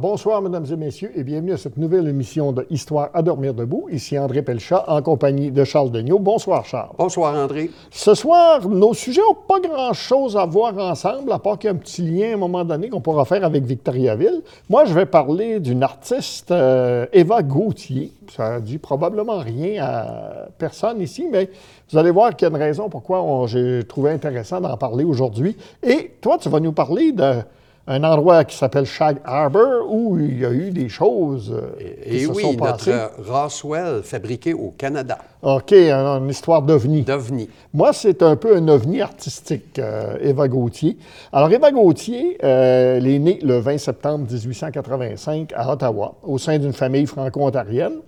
Bonsoir, mesdames et messieurs, et bienvenue à cette nouvelle émission de Histoire à dormir debout. Ici André Pelchat, en compagnie de Charles Degnaud. Bonsoir, Charles. Bonsoir, André. Ce soir, nos sujets n'ont pas grand-chose à voir ensemble, à part qu'il y a un petit lien à un moment donné qu'on pourra faire avec Victoriaville. Moi, je vais parler d'une artiste, euh, Eva Gauthier. Ça dit probablement rien à personne ici, mais vous allez voir qu'il y a une raison pourquoi j'ai trouvé intéressant d'en parler aujourd'hui. Et toi, tu vas nous parler de un endroit qui s'appelle Shag Harbor où il y a eu des choses euh, qui Et se oui, sont passées. notre Roswell fabriqué au Canada, OK, une, histoire d'ovni. d'OVNI. Moi, c'est un peu un ovni artistique, euh, Eva Gauthier. Alors, Eva Gauthier, euh, elle est née le 20 septembre 1885 à Ottawa, au sein d'une famille franco-ontarienne.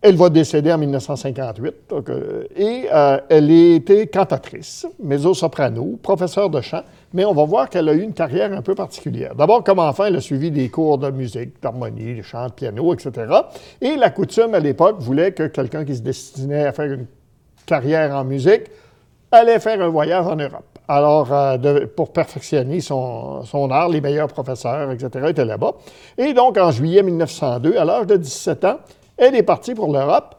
Elle va décéder en 1958 donc, euh, et elle été cantatrice, mezzo-soprano, professeure de chant, mais on va voir qu'elle a eu une carrière un peu particulière. D'abord, comme enfant, elle a suivi des cours de musique, d'harmonie, de chant, de piano, etc. Et la coutume à l'époque voulait que quelqu'un qui se destinait à faire une carrière en musique allait faire un voyage en Europe. Alors, euh, pour perfectionner son, son art, les meilleurs professeurs, etc., étaient là-bas. Et donc, en juillet 1902, à l'âge de 17 ans, elle est partie pour l'Europe.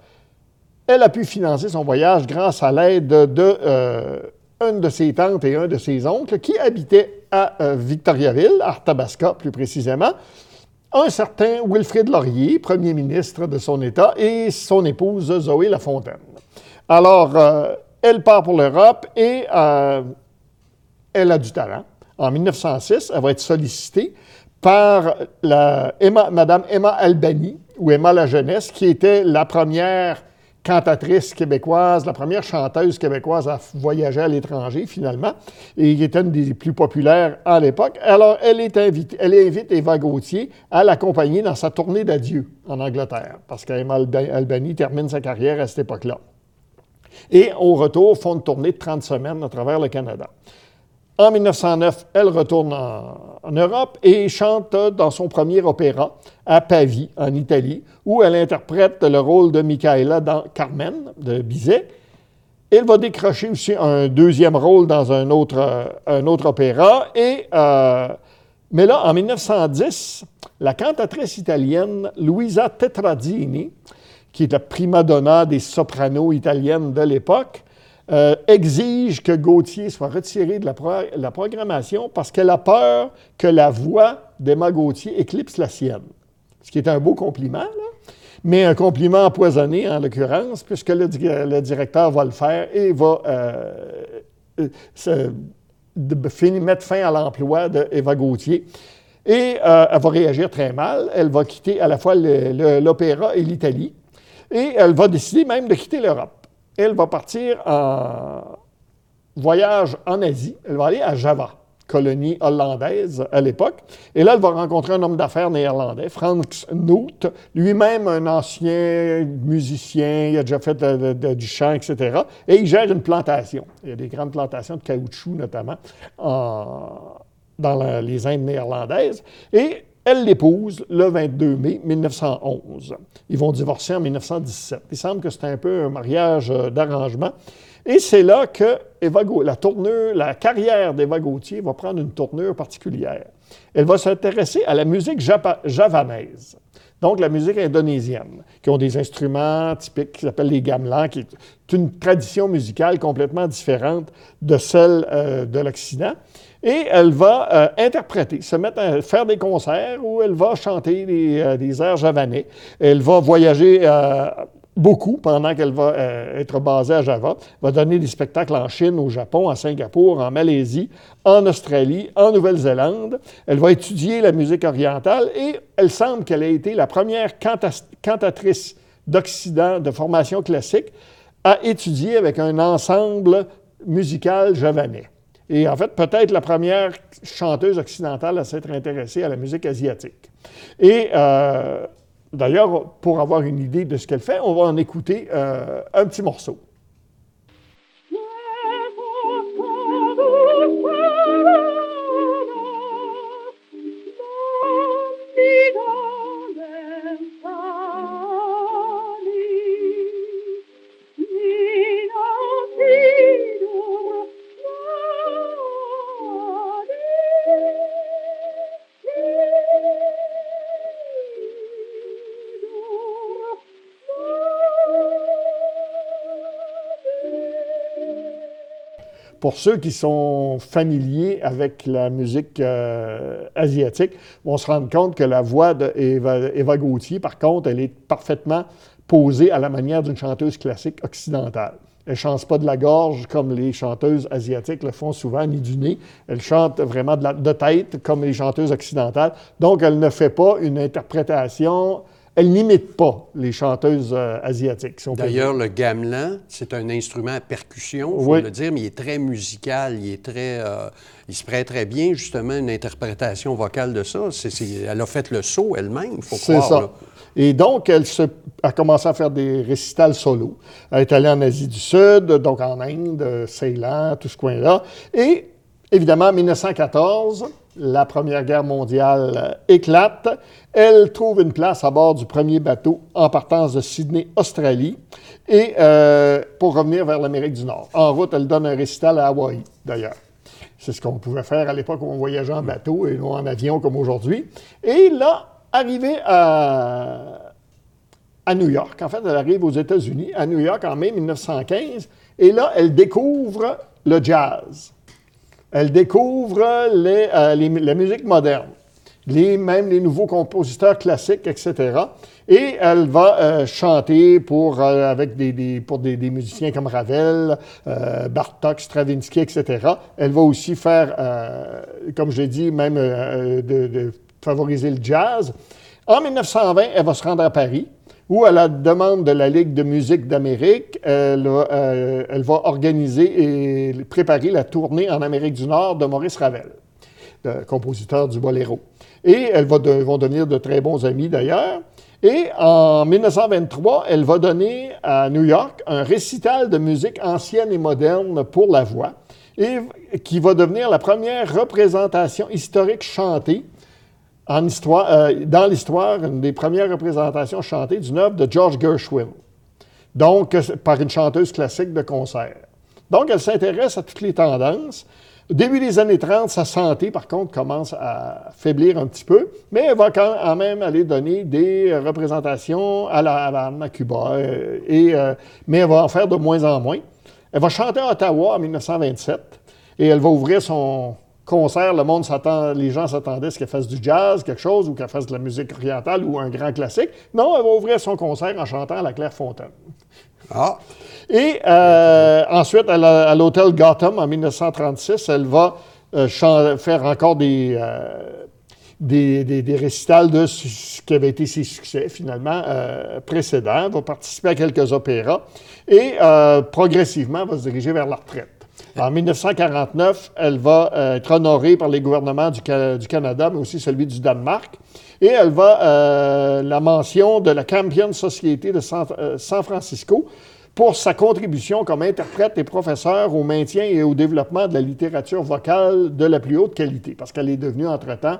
Elle a pu financer son voyage grâce à l'aide de, euh, une de ses tantes et un de ses oncles qui habitaient à euh, Victoriaville, à Arthabasca plus précisément, un certain Wilfrid Laurier, premier ministre de son État, et son épouse Zoé Lafontaine. Alors, euh, elle part pour l'Europe et euh, elle a du talent. En 1906, elle va être sollicitée par Emma, Madame Emma Albany, ou Emma la Jeunesse, qui était la première cantatrice québécoise, la première chanteuse québécoise à voyager à l'étranger, finalement, et qui était une des plus populaires à l'époque. Alors, elle invite Eva Gauthier à l'accompagner dans sa tournée d'adieu en Angleterre, parce qu'Emma Alba- Albany termine sa carrière à cette époque-là. Et au retour, font une tournée de 30 semaines à travers le Canada. En 1909, elle retourne en, Europe et chante dans son premier opéra à Pavie, en Italie, où elle interprète le rôle de Michaela dans Carmen de Bizet. Elle va décrocher aussi un deuxième rôle dans un autre, un autre opéra. Et, euh, mais là, en 1910, la cantatrice italienne Luisa Tetrazzini, qui est la prima donna des sopranos italiennes de l'époque, euh, exige que Gauthier soit retiré de la, pro- la programmation parce qu'elle a peur que la voix d'Emma Gauthier éclipse la sienne. Ce qui est un beau compliment, mais un compliment empoisonné en l'occurrence, puisque le, di- le directeur va le faire et va euh, euh, mettre fin à l'emploi d'Eva Gauthier. Et elle va réagir très mal. Elle va quitter à la fois l'opéra et l'Italie. Et elle va décider même de quitter l'Europe. Elle va partir en voyage en Asie. Elle va aller à Java, colonie hollandaise à l'époque. Et là, elle va rencontrer un homme d'affaires néerlandais, Frans Noot, lui-même un ancien musicien, il a déjà fait du chant, etc. Et il gère une plantation. Il y a des grandes plantations de caoutchouc, notamment, en- dans les Indes néerlandaises. Et elle l'épouse le 22 mai 1911. Ils vont divorcer en 1917. Il semble que c'est un peu un mariage euh, d'arrangement. Et c'est là que Eva la tournure, la carrière d'Eva Gauthier va prendre une tournure particulière. Elle va s'intéresser à la musique javanaise, donc la musique indonésienne, qui ont des instruments typiques qui s'appellent les gamelans, qui est une tradition musicale complètement différente de celle euh, de l'Occident. Et elle va euh, interpréter, se mettre à faire des concerts où elle va chanter des, euh, airs javanais. Elle va voyager euh, beaucoup pendant qu'elle va être basée à Java, va donner des spectacles en Chine, au Japon, à Singapour, en Malaisie, en Australie, en Nouvelle-Zélande. Elle va étudier la musique orientale et elle semble qu'elle ait été la première canta- cantatrice d'Occident de formation classique à étudier avec un ensemble musical javanais. Et en fait, peut-être la première chanteuse occidentale à s'être intéressée à la musique asiatique. Et euh, d'ailleurs, pour avoir une idée de ce qu'elle fait, on va en écouter euh, un petit morceau. Pour ceux qui sont familiers avec la musique euh, asiatique, vont se rendre compte que la voix d'Eva Gauthier, par contre, elle est parfaitement posée à la manière d'une chanteuse classique occidentale. Elle ne chante pas de la gorge comme les chanteuses asiatiques le font souvent, ni du nez. Elle chante vraiment de, la, de tête comme les chanteuses occidentales. Donc, elle ne fait pas une interprétation elle n'imite pas les chanteuses euh, asiatiques. D'ailleurs, le gamelan, c'est un instrument à percussion, il faut le dire, mais il est très musical, il est très, euh, il se prête très bien justement à une interprétation vocale de ça. elle a fait le saut elle-même, il faut croire. C'est ça. Et donc, elle a commencé à faire des récitals solo. Elle est allée en Asie du Sud, donc en Inde, Ceylan, tout ce coin-là. Et évidemment, en 1914, la Première Guerre mondiale euh, éclate. Elle trouve une place à bord du premier bateau en partance de Sydney, Australie, et euh, pour revenir vers l'Amérique du Nord. En route, elle donne un récital à Hawaï, d'ailleurs. C'est ce qu'on pouvait faire à l'époque où on voyageait en bateau et non en avion comme aujourd'hui. Et là, arrivée à, à New York, en fait, elle arrive aux États-Unis, à New York en mai 1915, et là, elle découvre le jazz. Elle découvre euh, la musique moderne, les, même les nouveaux compositeurs classiques, etc. Et elle va euh, chanter pour, euh, avec des, pour des, musiciens comme Ravel, Bartok, Stravinsky, etc. Elle va aussi faire, comme je l'ai dit, même de favoriser le jazz. En 1920, elle va se rendre à Paris où, à la demande de la Ligue de musique d'Amérique, elle, euh, va organiser et préparer la tournée en Amérique du Nord de Maurice Ravel, le compositeur du boléro. Et elles vont devenir de très bons amis d'ailleurs. Et en 1923, elle va donner à New York un récital de musique ancienne et moderne pour la voix, et qui va devenir la première représentation historique chantée euh, dans l'histoire, une des premières représentations chantées d'une œuvre de George Gershwin, donc euh, par une chanteuse classique de concert. Donc, elle s'intéresse à toutes les tendances. Au début des années 30, sa santé, par contre, commence à faiblir un petit peu, mais elle va quand même aller donner des représentations à la Havane, à Cuba, euh, et, mais elle va en faire de moins en moins. Elle va chanter à Ottawa en 1927 et elle va ouvrir son, concert, le monde s'attend, les gens s'attendaient à ce qu'elle fasse du jazz, quelque chose, ou qu'elle fasse de la musique orientale ou un grand classique. Non, elle va ouvrir son concert en chantant à la Clairefontaine. Ah. Et euh, ensuite, à l'hôtel Gotham en 1936, elle va euh, faire encore euh, des, des, des, récitals de ce qui avait été ses succès finalement précédents. Elle va participer à quelques opéras et progressivement va se diriger vers la retraite. En 1949, elle va euh, être honorée par les gouvernements du, Canada, mais aussi celui du Danemark. Et elle va euh, la mention de la Campion Society de euh, San, Francisco pour sa contribution comme interprète et professeur au maintien et au développement de la littérature vocale de la plus haute qualité, parce qu'elle est devenue entre-temps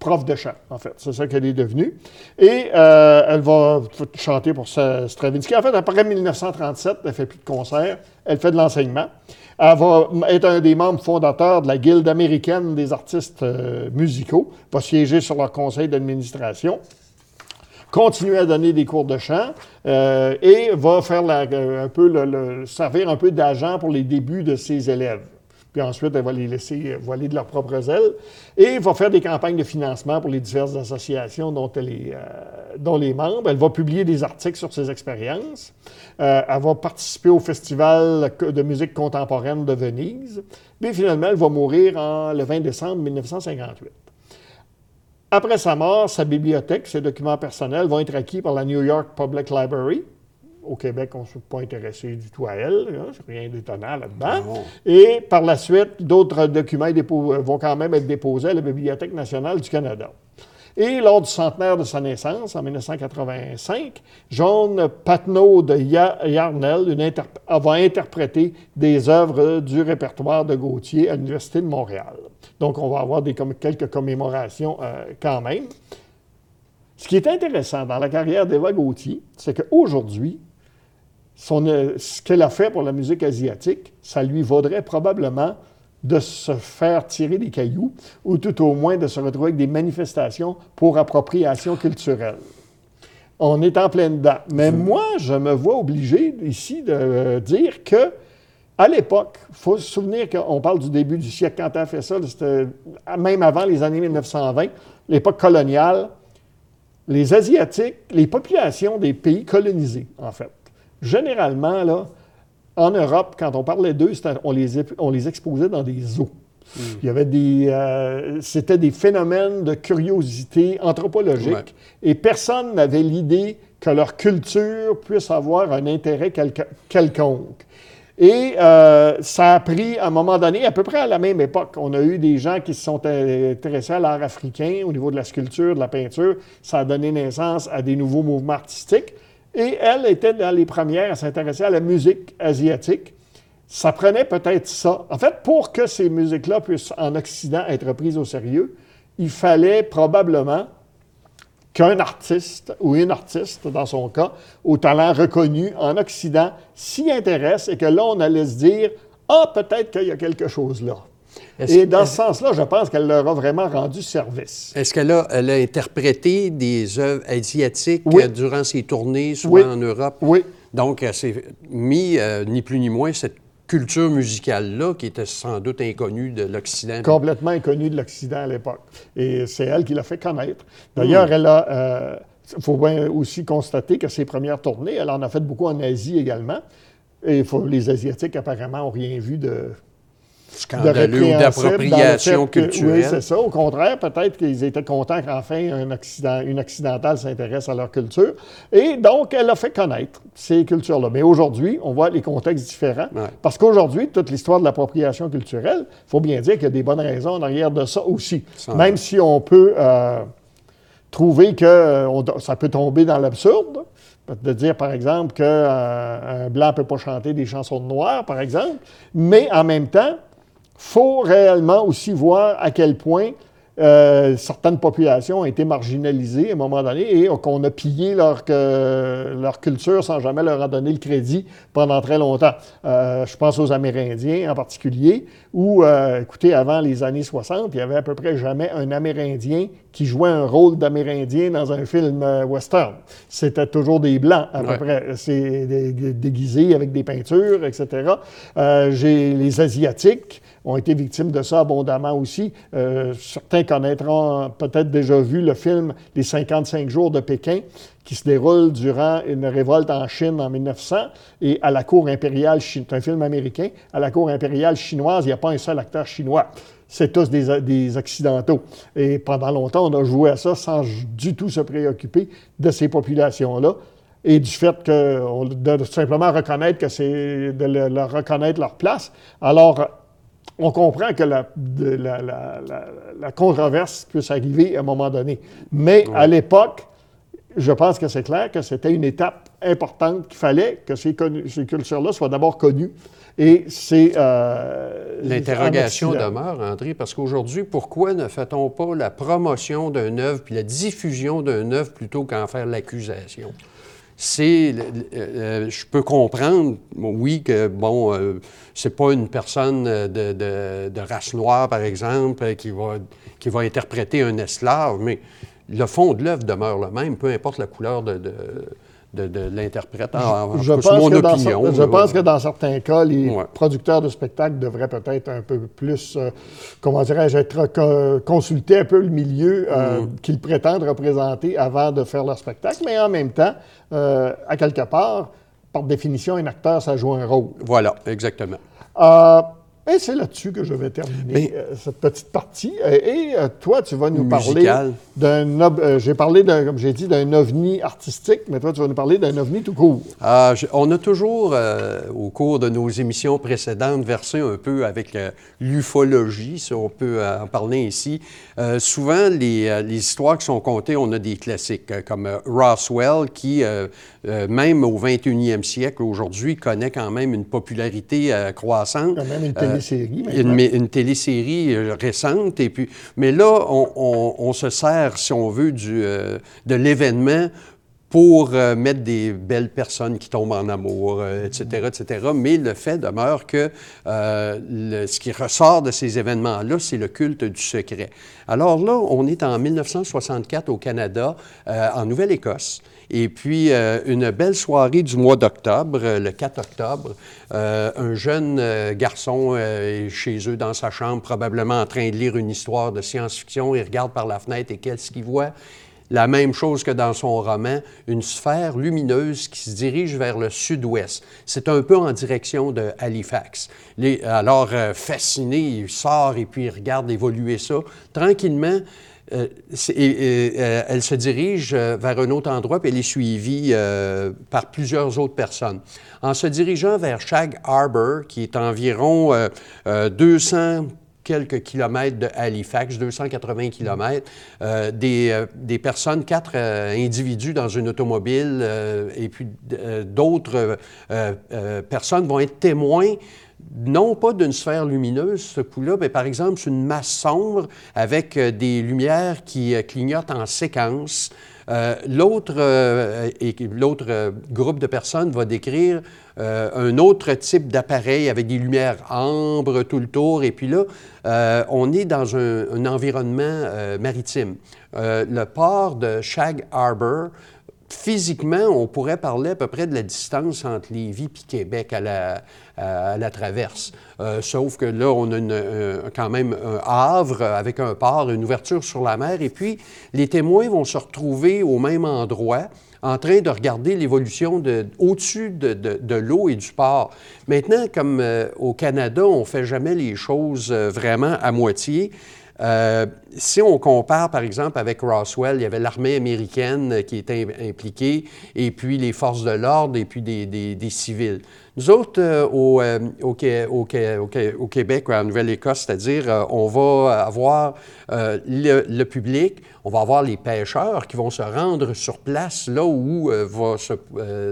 prof de chant, en fait. C'est ça qu'elle est devenue. Et euh, elle va chanter pour Stravinsky. En fait, après 1937, elle fait plus de concerts, elle fait de l'enseignement. Elle va être un des membres fondateurs de la Guilde américaine des artistes euh, musicaux, va siéger sur leur conseil d'administration, continuer à donner des cours de chant euh, et va faire un peu servir un peu d'agent pour les débuts de ses élèves puis ensuite, elle va les laisser voler de leurs propres ailes, et va faire des campagnes de financement pour les diverses associations dont elle est, euh. Elle va publier des articles sur ses expériences. Euh, elle va participer au Festival de musique contemporaine de Venise. Puis finalement, elle va mourir le 20 décembre 1958. Après sa mort, sa bibliothèque, ses documents personnels vont être acquis par la New York Public Library, au Québec, on ne s'est pas intéressé du tout à elle. C'est rien d'étonnant là-dedans. Et par la suite, d'autres documents vont quand même être déposés à la Bibliothèque nationale du Canada. Et lors du centenaire de sa naissance, en 1985, John Patnaud de Yarnell va interpréter des œuvres du répertoire de Gauthier à l'Université de Montréal. Donc, on va avoir des, quelques commémorations euh, quand même. Ce qui est intéressant dans la carrière d'Eva Gauthier, c'est qu'aujourd'hui, euh, ce qu'elle a fait pour la musique asiatique, ça lui vaudrait probablement de se faire tirer des cailloux ou tout au moins de se retrouver avec des manifestations pour appropriation culturelle. On est en plein dedans. Mais moi, je me vois obligé ici de euh, dire que À l'époque, il faut se souvenir qu'on parle du début du siècle. Quand tu as fait ça, même avant les années 1920, l'époque coloniale, les Asiatiques, les populations des pays colonisés, en fait, généralement, là, en Europe, quand on parlait d'eux, on les, on les exposait dans des zoos. Il y avait des. Euh, c'était des phénomènes de curiosité anthropologique et personne n'avait l'idée que leur culture puisse avoir un intérêt quelconque. Et euh, ça a pris, à un moment donné, à peu près à la même époque, on a eu des gens qui se sont intéressés à l'art africain au niveau de la sculpture, de la peinture. Ça a donné naissance à des nouveaux mouvements artistiques. Et elle était dans les premières à s'intéresser à la musique asiatique ça prenait peut-être ça. En fait, pour que ces musiques-là puissent en Occident être prises au sérieux, il fallait probablement qu'un artiste ou une artiste, dans son cas, au talent reconnu en Occident, s'y intéresse et que là, on allait se dire Ah, peut-être qu'il y a quelque chose là. Et dans ce sens-là, je pense qu'elle leur a vraiment rendu service. Est-ce qu'elle a, elle a interprété des œuvres asiatiques euh, durant ses tournées, souvent en Europe? Oui. Donc, elle s'est mis, euh, ni plus ni moins, cette culture musicale-là, qui était sans doute inconnue de l'Occident. Complètement inconnue de l'Occident à l'époque. Et c'est elle qui l'a fait connaître. D'ailleurs, hmm. elle a. Il euh, faut bien aussi constater que ses premières tournées, elle en a fait beaucoup en Asie également. Et les Asiatiques, apparemment, n'ont rien vu de, scandaleux ou d'appropriation culturelle. oui, c'est ça. Au contraire, peut-être qu'ils étaient contents qu'enfin un Occident, une occidentale s'intéresse à leur culture. Et donc, elle a fait connaître ces cultures-là. Mais aujourd'hui, on voit les contextes différents. Parce qu'aujourd'hui, toute l'histoire de l'appropriation culturelle, il faut bien dire qu'il y a des bonnes raisons en arrière de ça aussi. Même si on peut euh, trouver que euh, ça peut tomber dans l'absurde de dire, par exemple, qu'un euh, blanc ne peut pas chanter des chansons de noirs, par exemple, mais en même temps, faut réellement aussi voir à quel point euh, certaines populations ont été marginalisées à un moment donné et qu'on a pillé leur, leur, culture sans jamais leur en donner le crédit pendant très longtemps. Euh, je pense aux Amérindiens en particulier, où, euh, écoutez, avant les années 60, il n'y avait à peu près jamais un Amérindien qui jouait un rôle d'Amérindien dans un film western. C'était toujours des Blancs, à peu près. C'est déguisés avec des peintures, etc. J'ai les Asiatiques ont été victimes de ça abondamment aussi. Euh, certains connaîtront peut-être déjà vu le film Les 55 jours de Pékin, qui se déroule durant une révolte en Chine en 1900 et à la cour impériale, c'est un film américain, à la cour impériale chinoise, il n'y a pas un seul acteur chinois. C'est tous des, des, Occidentaux. Et pendant longtemps, on a joué à ça sans du tout se préoccuper de ces populations-là et du fait que, de simplement reconnaître que c'est de leur reconnaître leur place. Alors, on comprend que la, controverse puisse arriver à un moment donné. Mais à l'époque, je pense que c'est clair que c'était une étape importante qu'il fallait que ces, cultures-là soient d'abord connues. Et c'est. Euh, L'interrogation demeure, André, parce qu'aujourd'hui, pourquoi ne fait-on pas la promotion d'un œuvre puis la diffusion d'un œuvre plutôt qu'en faire l'accusation? c'est, euh, je peux comprendre, oui, que, bon, euh, c'est pas une personne de, race noire, par exemple, qui va, qui va interpréter un esclave, mais le fond de l'œuvre demeure le même, peu importe la couleur de, de, l'interprète. je, pense mon opinion. je pense que dans certains cas, les producteurs de spectacles devraient peut-être un peu plus, euh, comment dirais-je, être consultés un peu le milieu euh, mm. qu'ils prétendent représenter avant de faire leur spectacle, mais en même temps, euh, à quelque part, par définition, un acteur, ça joue un rôle. Voilà, exactement. Et c'est là-dessus que je vais terminer euh, cette petite partie. Euh, et euh, toi, tu vas nous parler d'un... j'ai parlé, comme j'ai dit, d'un ovni artistique, mais toi, tu vas nous parler d'un ovni tout court. Ah, on a toujours, au cours de nos émissions précédentes, versé un peu avec l'ufologie, si on peut en parler ici. souvent, les, les, histoires qui sont contées, on a des classiques, comme Roswell, qui, même au 21e siècle, aujourd'hui, connaît quand même une popularité croissante. Quand même une Une, une, télésérie euh, récente. Et puis, mais là, on, se sert, si on veut, du, euh, de l'événement pour euh, mettre des belles personnes qui tombent en amour, etc., etc. Mais le fait demeure que ce qui ressort de ces événements-là, c'est le culte du secret. Alors là, on est en 1964 au Canada, en Nouvelle-Écosse. Et puis, une belle soirée du mois d'octobre, le 4 octobre, un jeune garçon est chez eux dans sa chambre, probablement en train de lire une histoire de science-fiction. Il regarde par la fenêtre et qu'est-ce qu'il voit? La même chose que dans son roman, une sphère lumineuse qui se dirige vers le sud-ouest. C'est un peu en direction de Halifax. alors, euh, fasciné, il sort et puis il regarde évoluer ça. Tranquillement, euh, euh, elle se dirige vers un autre endroit, puis elle est suivie par plusieurs autres personnes. En se dirigeant vers Shag Harbor, qui est environ 200 quelques kilomètres de Halifax, 280 kilomètres, euh, des, euh, des, personnes, quatre euh, individus dans une automobile et puis d'autres personnes vont être témoins non pas d'une sphère lumineuse, ce coup-là, mais par exemple, c'est une masse sombre avec des lumières qui clignotent en séquence. l'autre, l'autre groupe de personnes va décrire euh, un autre type d'appareil avec des lumières ambre tout le tour. Et puis là, euh, on est dans un, environnement euh, maritime. le port de Shag Harbor, physiquement, on pourrait parler à peu près de la distance entre Lévis et Québec à la, traverse. sauf que là, on a quand même un havre avec un port, une ouverture sur la mer. Et puis, les témoins vont se retrouver au même endroit en train de regarder l'évolution au-dessus de, l'eau et du port. Maintenant, comme euh, au Canada, on ne fait jamais les choses euh, vraiment à moitié, euh, si on compare, par exemple, avec Roswell, il y avait l'armée américaine qui était impliquée, et puis les forces de l'ordre, et puis des, civils. Nous autres, euh, au, euh, Québec, en Nouvelle-Écosse, c'est-à-dire, on va avoir le, public, on va avoir les pêcheurs qui vont se rendre sur place, là où va se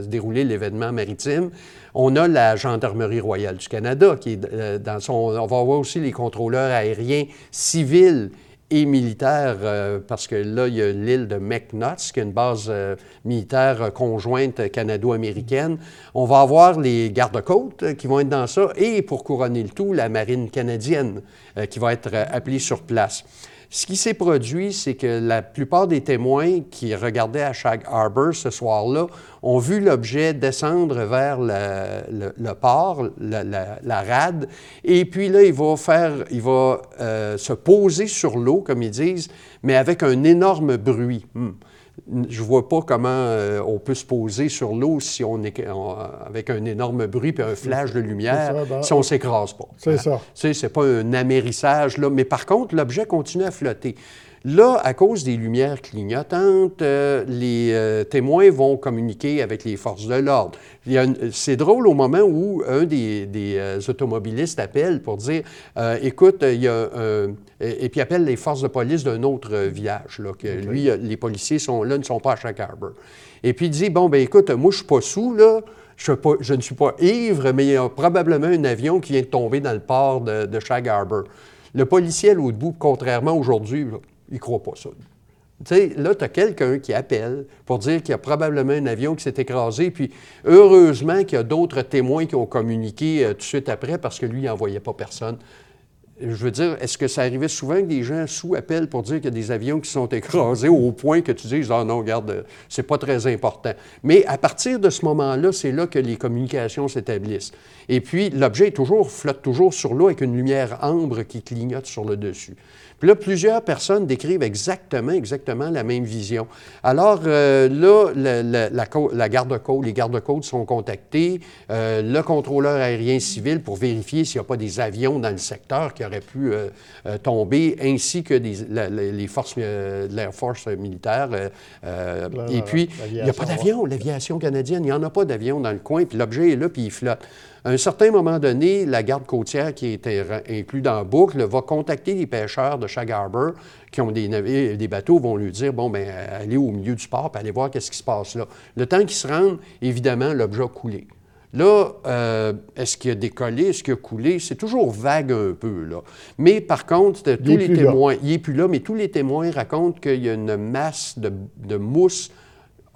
dérouler l'événement maritime. On a la Gendarmerie royale du Canada qui est euh, dans son... On va avoir aussi les contrôleurs aériens civils et militaires, euh, parce que là, il y a l'île de McNutt, qui est une base euh, militaire conjointe canado-américaine. On va avoir les gardes-côtes qui vont être dans ça, et pour couronner le tout, la marine canadienne qui va être appelée sur place. Ce qui s'est produit, c'est que la plupart des témoins qui regardaient à Shag Harbor ce soir-là ont vu l'objet descendre vers le, port, la, rade, et puis là, il va faire, il va euh, se poser sur l'eau, comme ils disent, mais avec un énorme bruit. Hmm je ne vois pas comment euh, on peut se poser sur l'eau si on est avec un énorme bruit et un flash de lumière, ben, si on ne s'écrase pas. C'est ça. Tu sais, c'est pas un amérissage, là. Mais par contre, l'objet continue à flotter. Là, à cause des lumières clignotantes, euh, les euh, témoins vont communiquer avec les forces de l'ordre. C'est drôle au moment où un des, euh, automobilistes appelle pour dire Écoute, il y a un. Et, puis appelle les forces de police d'un autre village. Là, que Lui, les policiers sont là, ne sont pas à Shag Harbor. Et puis il dit Bon, ben écoute, moi, je ne suis pas sous, là. Je, je, ne suis pas ivre, mais il y a probablement un avion qui vient de tomber dans le port de, de Shag Harbor. Le policier l'autre bout, contrairement aujourd'hui, il ne croit pas ça. Tu sais, là, tu as quelqu'un qui appelle pour dire qu'il y a probablement un avion qui s'est écrasé, puis heureusement qu'il y a d'autres témoins qui ont communiqué euh, tout de suite après parce que lui, il n'envoyait pas personne. Je veux dire, est-ce que ça arrivait souvent que des gens sous appellent pour dire qu'il y a des avions qui sont écrasés au point que tu dises Ah non, regarde, c'est pas très important. Mais à partir de ce moment-là, c'est là que les communications s'établissent. Et puis, l'objet toujours, flotte toujours sur l'eau avec une lumière ambre qui clignote sur le dessus. Puis là, plusieurs personnes décrivent exactement, exactement la même vision. Alors euh, là, la, garde-côte, les gardes-côtes sont contactés, euh, le contrôleur aérien civil pour vérifier s'il n'y a pas des avions dans le secteur qui auraient pu euh, tomber, ainsi que les forces de l'Air Force militaire. et puis, il n'y a pas d'avion, l'aviation canadienne, il n'y en a pas d'avion dans le coin, puis l'objet est là, puis il flotte. À un certain moment donné, la garde côtière qui était inclue dans la boucle va contacter les pêcheurs de Shag Harbor qui ont des navires, des bateaux, vont lui dire bon, bien, allez au milieu du port, puis allez voir qu'est-ce qui se passe là. Le temps qu'ils se rendent, évidemment, l'objet a coulé. Là, euh, est-ce qu'il a décollé, est-ce qu'il a coulé? C'est toujours vague un peu, là. Mais par contre, tous les témoins, il n'est plus là, mais tous les témoins racontent qu'il y a une masse de, de mousse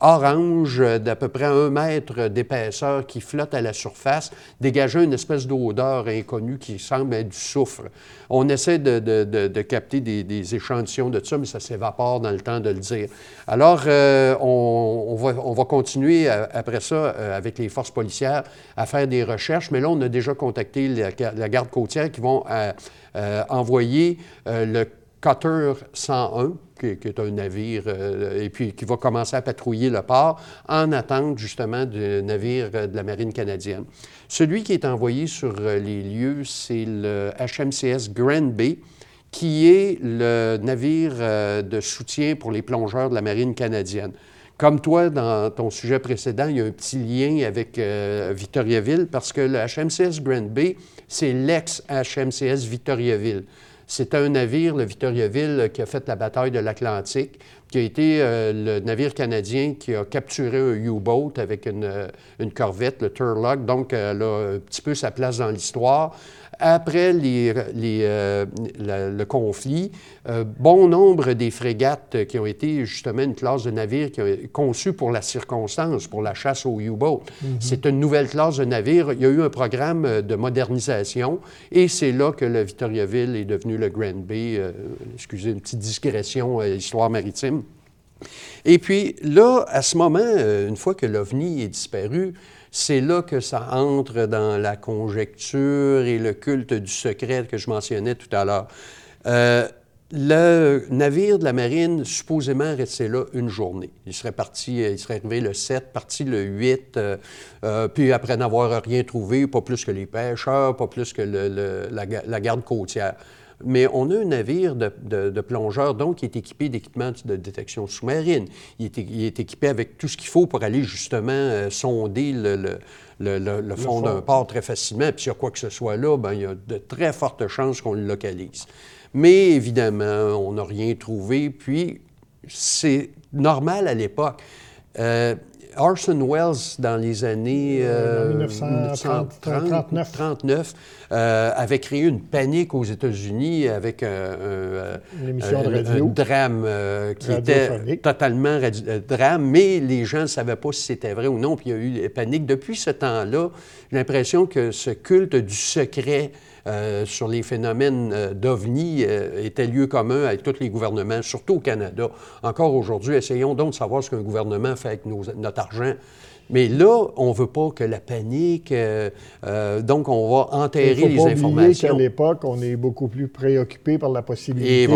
orange d'à peu près un mètre d'épaisseur qui flotte à la surface, dégageant une espèce d'odeur inconnue qui semble être du soufre. On essaie de, capter des, échantillons de ça, mais ça s'évapore dans le temps de le dire. Alors, euh, on, va, continuer euh, après ça euh, avec les forces policières à faire des recherches, mais là, on a déjà contacté la, garde côtière qui vont envoyer le Cutter 101, qui, est un navire, et puis qui va commencer à patrouiller le port en attente justement du navire de la marine canadienne. Celui qui est envoyé sur les lieux, c'est le HMCS Grand Bay, qui est le navire de soutien pour les plongeurs de la marine canadienne. Comme toi, dans ton sujet précédent, il y a un petit lien avec Victoriaville parce que le HMCS Grand Bay, c'est l'ex-HMCS Victoriaville. C'est un navire, le Victoriaville, qui a fait la bataille de l'Atlantique, qui a été euh, le navire canadien qui a capturé un U-boat avec une, euh, une, corvette, le Turlock. Donc, elle a un petit peu sa place dans l'histoire. Après euh, le conflit, euh, bon nombre des frégates qui ont été justement une classe de navires qui ont, conçue pour la circonstance, pour la chasse aux U-boats. Mhm. C'est une nouvelle classe de navires. Il y a eu un programme de modernisation et c'est là que le Victoriaville est devenu le Grand Bay. Euh, excusez une petite digression, histoire maritime. Et puis là, à ce moment, une fois que l'OVNI est disparu, c'est là que ça entre dans la conjecture et le culte du secret que je mentionnais tout à l'heure. Euh, le navire de la marine, supposément, restait là une journée. Il serait parti, il serait arrivé le 7, parti le 8, euh, euh, puis après n'avoir rien trouvé, pas plus que les pêcheurs, pas plus que la, garde côtière. Mais on a un navire de, plongeurs, donc, qui est équipé d'équipements de détection sous-marine. Il, est, équipé avec tout ce qu'il faut pour aller justement euh, sonder le, fond d'un port très facilement. Puis s'il y a quoi que ce soit là, bien, il y a de très fortes chances qu'on le localise. Mais évidemment, on n'a rien trouvé. Puis c'est normal à l'époque. Euh, Orson Welles, dans les années 1939, euh, euh, avait créé une panique aux États-Unis avec un, drame qui était totalement drame, mais les gens ne savaient pas si c'était vrai ou non, puis il y a eu panique. Depuis ce temps-là, j'ai l'impression que ce culte du secret euh, sur les phénomènes euh, d'OVNI euh, était lieu commun avec tous les gouvernements, surtout au Canada. Encore aujourd'hui, essayons donc de savoir ce qu'un gouvernement fait avec notre argent. Mais là, on ne veut pas que la panique, donc on va enterrer les informations. qu'à l'époque, on est beaucoup plus préoccupé par la possibilité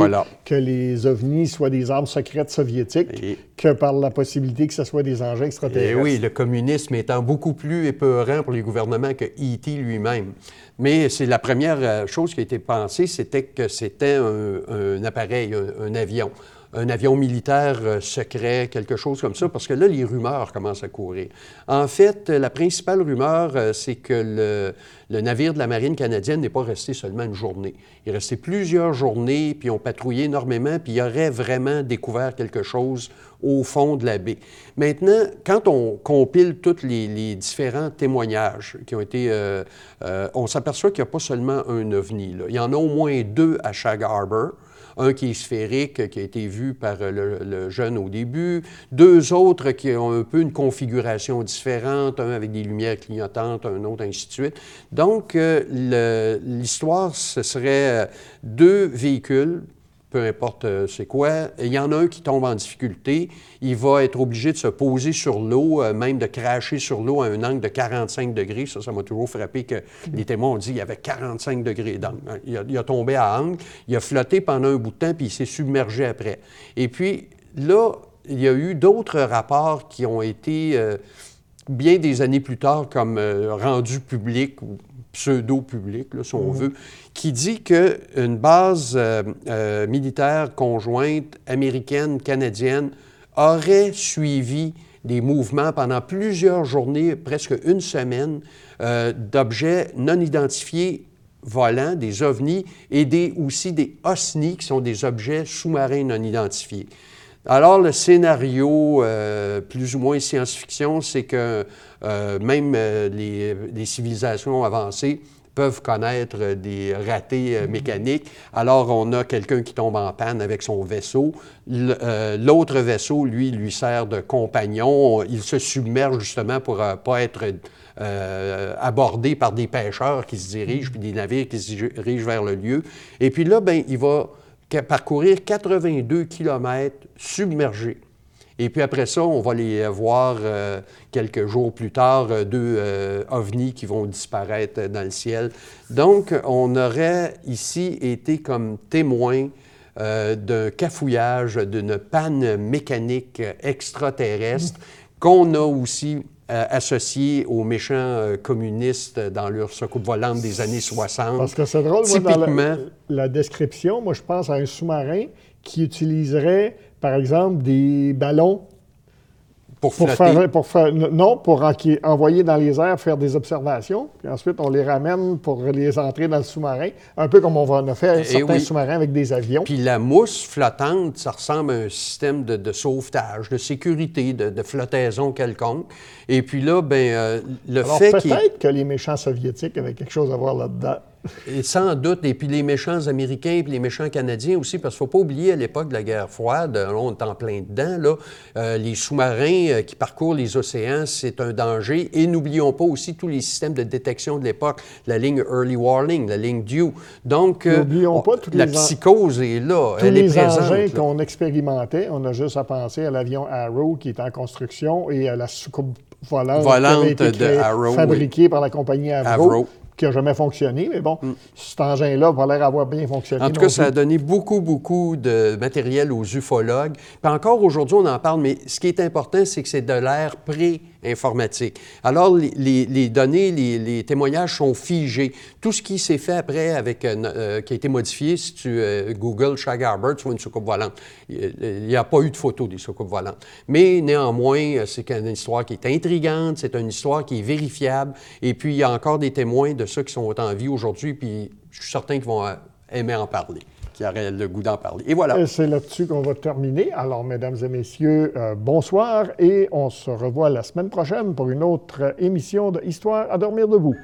que les ovnis soient des armes secrètes soviétiques que par la possibilité que ce soit des engins extraterrestres. Et oui, le communisme étant beaucoup plus épeurant pour les gouvernements que E.T. lui-même. Mais c'est la première euh, chose qui a été pensée, c'était que c'était un, appareil, un, avion un avion militaire euh, secret, quelque chose comme ça, parce que là, les rumeurs commencent à courir. En fait, la principale rumeur, euh, c'est que le, navire de la Marine canadienne n'est pas resté seulement une journée. Il est resté plusieurs journées, puis on patrouillé énormément, puis il aurait vraiment découvert quelque chose au fond de la baie. Maintenant, quand on compile tous les, différents témoignages qui ont été... Euh, on s'aperçoit qu'il n'y a pas seulement un ovni. Il y en a au moins deux à Shag Harbor. Un qui est sphérique, qui a été vu par le, jeune au début. Deux autres qui ont un peu une configuration différente, un avec des lumières clignotantes, un autre, ainsi de suite. Donc, euh, l'histoire, ce serait euh, deux véhicules peu importe euh, c'est quoi. Il y en a un qui tombe en difficulté, il va être obligé de se poser sur l'eau, euh, même de cracher sur l'eau à un angle de 45 degrés. Ça, ça m'a toujours frappé que les témoins ont dit qu'il y avait 45 degrés d'angle. Il, a, tombé à angle, il a flotté pendant un bout de temps, puis il s'est submergé après. Et puis là, il y a eu d'autres rapports qui ont été... Euh, bien des années plus tard, comme rendus publics ou pseudo-public, si on mhm. veut, qui dit qu'une base euh, euh, militaire conjointe américaine-canadienne aurait suivi des mouvements pendant plusieurs journées, presque une semaine, euh, d'objets non identifiés volants, des ovnis, et des, aussi des OSNI, qui sont des objets sous-marins non identifiés. Alors, le scénario plus ou moins science-fiction, c'est que même les, les, civilisations avancées peuvent connaître des ratés euh, mécaniques. Alors, on a quelqu'un qui tombe en panne avec son vaisseau. Euh, l'autre vaisseau, lui, lui sert de compagnon. Il se submerge justement pour ne pas être abordé par des pêcheurs qui se dirigent, puis des navires qui se dirigent vers le lieu. Et puis là, ben, il va parcourir 82 km submergés. Et puis après ça, on va les voir euh, quelques jours plus tard, euh, deux euh, ovnis qui vont disparaître dans le ciel. Donc, on aurait ici été comme témoin d'un cafouillage, d'une panne mécanique extraterrestre qu'on a aussi associé aux méchants communistes dans leur soucoupe volante des années 60. Parce que c'est drôle, moi, dans la, la, description, moi, je pense à un sous-marin qui utiliserait par exemple, des ballons. Pour, faire, pour faire, non, pour envoyer dans les airs, faire des observations, puis ensuite on les ramène pour les entrer dans le sous-marin, un peu comme on va en faire eh certains sous-marins avec des avions. Puis la mousse flottante, ça ressemble à un système de, sauvetage, de sécurité, de, flottaison quelconque. Et puis là, ben, euh, le fait peut-être que les méchants soviétiques avaient quelque chose à voir là-dedans. Et sans doute. Et puis les méchants américains et les méchants canadiens aussi, parce qu'il ne faut pas oublier, à l'époque de la guerre froide, on est en plein dedans, là, euh, les sous-marins euh, qui parcourent les océans, c'est un danger. Et n'oublions pas aussi tous les systèmes de détection de l'époque, la ligne Early Warning, la ligne Due. Donc, euh, n'oublions pas la psychose est là, tous elle les est engins qu'on expérimentait, on a juste à penser à l'avion Arrow qui est en construction et à la soucoupe volante, de Arrow, fabriquée par la compagnie Avro qui n'a jamais fonctionné, mais bon, mm. cet engin-là va l'air avoir bien fonctionné. En tout cas, ça a donné beaucoup, beaucoup de matériel aux ufologues. Puis encore aujourd'hui, on en parle, mais ce qui est important, c'est que c'est de l'air pré- informatique. Alors, les, données, les, témoignages sont figés. Tout ce qui s'est fait après, avec, euh, euh, qui a été modifié, si tu euh, Google Shag Harbor, tu vois une soucoupe volante. Il n'y a pas eu de photo des soucoupes volantes. Mais néanmoins, c'est une histoire qui est intrigante, c'est une histoire qui est vérifiable. Et puis, il y a encore des témoins de ceux qui sont en vie aujourd'hui, puis je suis certain qu'ils vont aimer en parler qui aurait le goût d'en parler. Et voilà. C'est là-dessus qu'on va terminer. Alors, mesdames et messieurs, euh, bonsoir et on se revoit la semaine prochaine pour une autre émission de Histoire à dormir debout.